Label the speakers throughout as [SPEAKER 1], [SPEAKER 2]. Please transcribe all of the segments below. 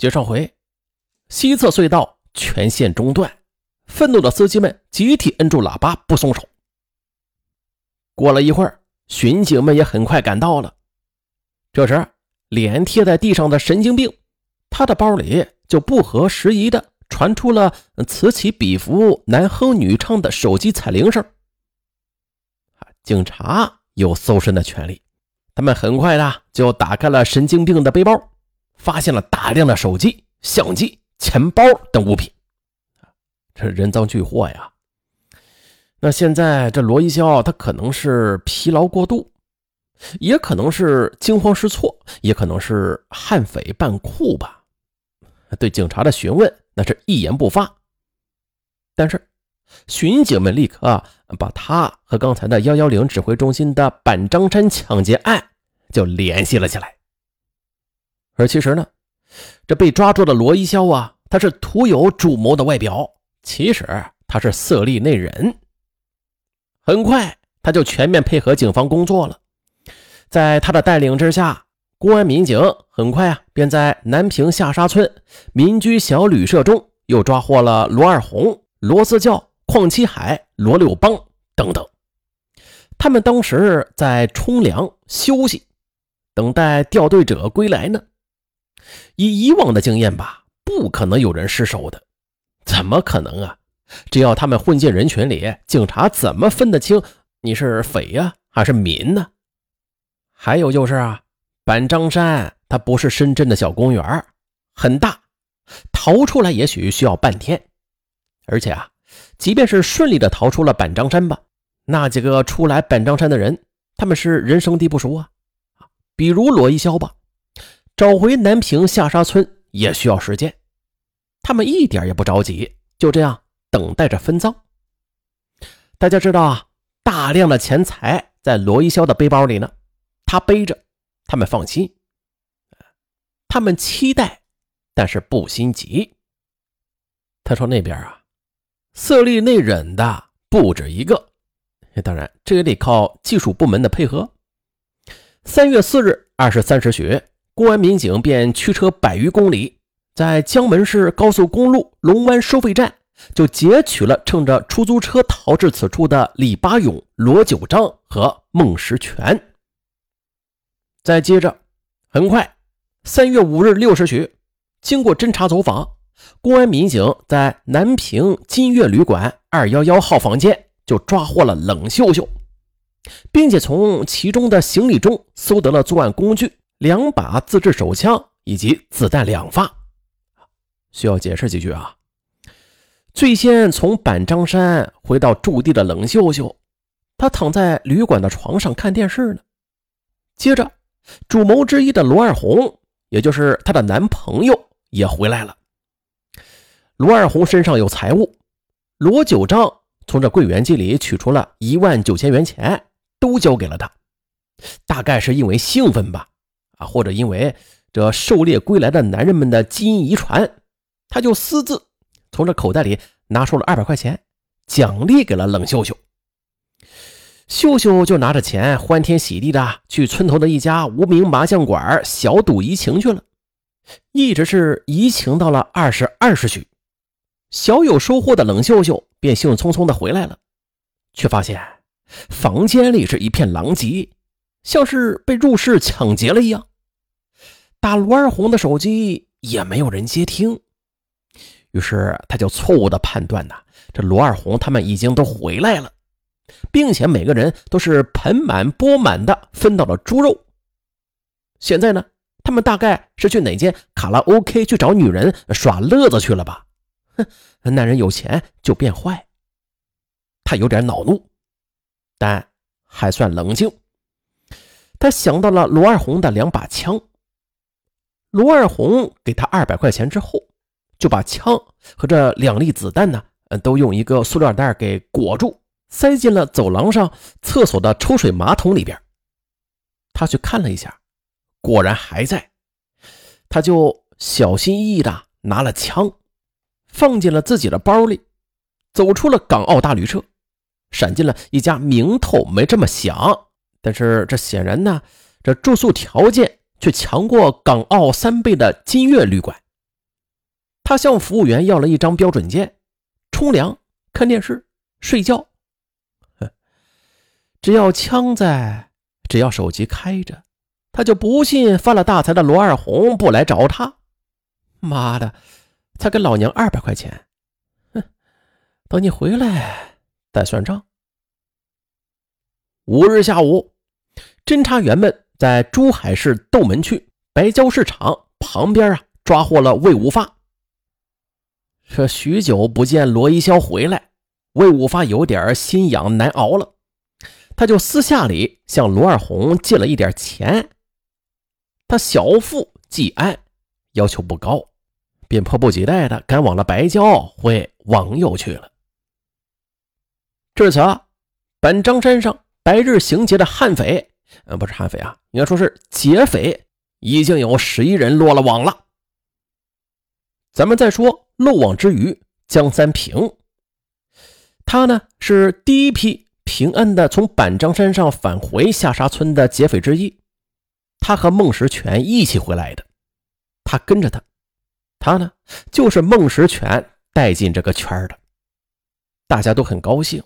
[SPEAKER 1] 接上回，西侧隧道全线中断，愤怒的司机们集体摁住喇叭不松手。过了一会儿，巡警们也很快赶到了。这时，脸贴在地上的神经病，他的包里就不合时宜的传出了此起彼伏、男哼女唱的手机彩铃声。警察有搜身的权利，他们很快的就打开了神经病的背包。发现了大量的手机、相机、钱包等物品，这人赃俱获呀。那现在这罗一潇，他可能是疲劳过度，也可能是惊慌失措，也可能是悍匪扮酷吧。对警察的询问，那是一言不发。但是巡警们立刻把他和刚才的幺幺零指挥中心的板张山抢劫案就联系了起来。而其实呢，这被抓住的罗一潇啊，他是徒有主谋的外表，其实他是色厉内荏。很快，他就全面配合警方工作了。在他的带领之下，公安民警很快啊，便在南平下沙村民居小旅社中又抓获了罗二红、罗四教、邝七海、罗六邦等等。他们当时在冲凉休息，等待掉队者归来呢。以以往的经验吧，不可能有人失手的，怎么可能啊？只要他们混进人群里，警察怎么分得清你是匪呀还是民呢？还有就是啊，板张山它不是深圳的小公园，很大，逃出来也许需要半天。而且啊，即便是顺利的逃出了板张山吧，那几个出来板张山的人，他们是人生地不熟啊，比如罗一潇吧。找回南平下沙村也需要时间，他们一点也不着急，就这样等待着分赃。大家知道啊，大量的钱财在罗一潇的背包里呢，他背着，他们放心，他们期待，但是不心急。他说那边啊，色厉内荏的不止一个，当然这也得靠技术部门的配合。三月四日二十三时许。公安民警便驱车百余公里，在江门市高速公路龙湾收费站，就截取了乘着出租车逃至此处的李八勇、罗九章和孟石全。再接着，很快，三月五日六时许，经过侦查走访，公安民警在南平金悦旅馆二幺幺号房间就抓获了冷秀秀，并且从其中的行李中搜得了作案工具。两把自制手枪以及子弹两发，需要解释几句啊。最先从板张山回到驻地的冷秀秀，她躺在旅馆的床上看电视呢。接着，主谋之一的罗二红，也就是她的男朋友，也回来了。罗二红身上有财物，罗九章从这柜员机里取出了一万九千元钱，都交给了他。大概是因为兴奋吧。啊，或者因为这狩猎归来的男人们的基因遗传，他就私自从这口袋里拿出了二百块钱，奖励给了冷秀秀。秀秀就拿着钱欢天喜地的去村头的一家无名麻将馆小赌怡情去了，一直是怡情到了二十二时许，小有收获的冷秀秀便兴冲冲的回来了，却发现房间里是一片狼藉，像是被入室抢劫了一样。打罗二红的手机也没有人接听，于是他就错误的判断呐，这罗二红他们已经都回来了，并且每个人都是盆满钵满的分到了猪肉。现在呢，他们大概是去哪间卡拉 OK 去找女人耍乐子去了吧？哼，男人有钱就变坏。他有点恼怒，但还算冷静。他想到了罗二红的两把枪。罗二红给他二百块钱之后，就把枪和这两粒子弹呢，都用一个塑料袋给裹住，塞进了走廊上厕所的抽水马桶里边。他去看了一下，果然还在。他就小心翼翼的拿了枪，放进了自己的包里，走出了港澳大旅社，闪进了一家名头没这么响，但是这显然呢，这住宿条件。却强过港澳三倍的金悦旅馆，他向服务员要了一张标准间，冲凉、看电视、睡觉。只要枪在，只要手机开着，他就不信发了大财的罗二红不来找他。妈的，才给老娘二百块钱，哼，等你回来再算账。五日下午，侦查员们在珠海市斗门区白蕉市场旁边啊抓获了魏无发。这许久不见罗一潇回来，魏无发有点心痒难熬了，他就私下里向罗二红借了一点钱。他小富即安，要求不高。便迫不及待地赶往了白蕉会网友去了。至此，本张山上白日行劫的悍匪，嗯，不是悍匪啊，应该说是劫匪，已经有十一人落了网了。咱们再说漏网之鱼江三平，他呢是第一批平安的从板张山上返回下沙村的劫匪之一，他和孟石全一起回来的，他跟着他。他呢，就是孟石全带进这个圈的，大家都很高兴，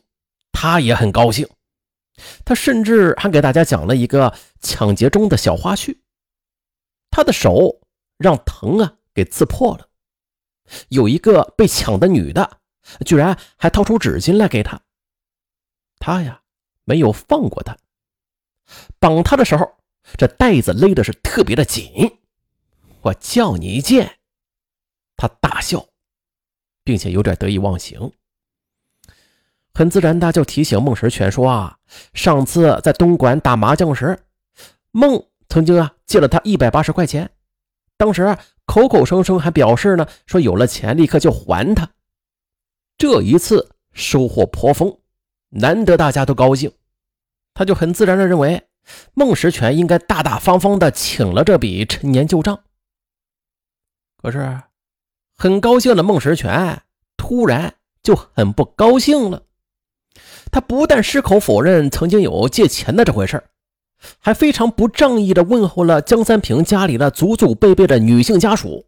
[SPEAKER 1] 他也很高兴。他甚至还给大家讲了一个抢劫中的小花絮：他的手让藤啊给刺破了，有一个被抢的女的，居然还掏出纸巾来给他。他呀，没有放过他，绑他的时候，这带子勒的是特别的紧。我叫你一剑。他大笑，并且有点得意忘形，很自然的就提醒孟石全说：“啊，上次在东莞打麻将时，孟曾经啊借了他一百八十块钱，当时啊口口声声还表示呢，说有了钱立刻就还他。这一次收获颇丰，难得大家都高兴，他就很自然的认为孟石全应该大大方方的请了这笔陈年旧账。可是。”很高兴的孟石全突然就很不高兴了，他不但矢口否认曾经有借钱的这回事还非常不仗义的问候了江三平家里的祖祖辈辈的女性家属。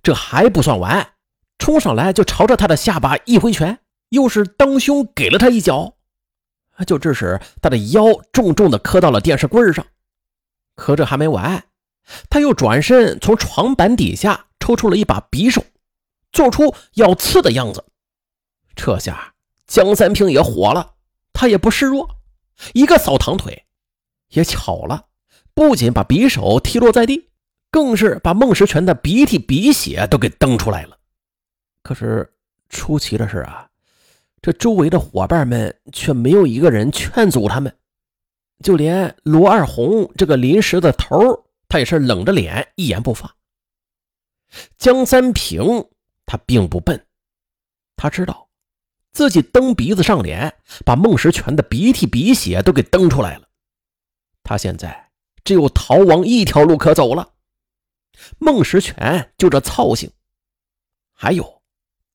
[SPEAKER 1] 这还不算完，冲上来就朝着他的下巴一挥拳，又是当胸给了他一脚，就致使他的腰重重的磕到了电视柜上。可这还没完，他又转身从床板底下抽出了一把匕首。做出要刺的样子，这下江三平也火了，他也不示弱，一个扫堂腿。也巧了，不仅把匕首踢落在地，更是把孟石全的鼻涕鼻血都给蹬出来了。可是出奇的是啊，这周围的伙伴们却没有一个人劝阻他们，就连罗二红这个临时的头，他也是冷着脸一言不发。江三平。他并不笨，他知道自己蹬鼻子上脸，把孟石全的鼻涕鼻血都给蹬出来了。他现在只有逃亡一条路可走了。孟石全就这操性，还有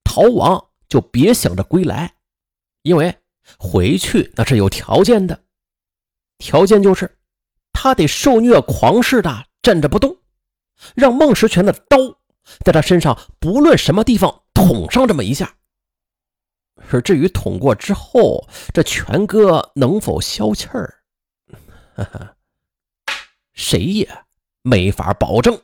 [SPEAKER 1] 逃亡就别想着归来，因为回去那是有条件的，条件就是他得受虐狂似的站着不动，让孟石全的刀。在他身上，不论什么地方捅上这么一下，而至于捅过之后，这权哥能否消气儿，谁也没法保证。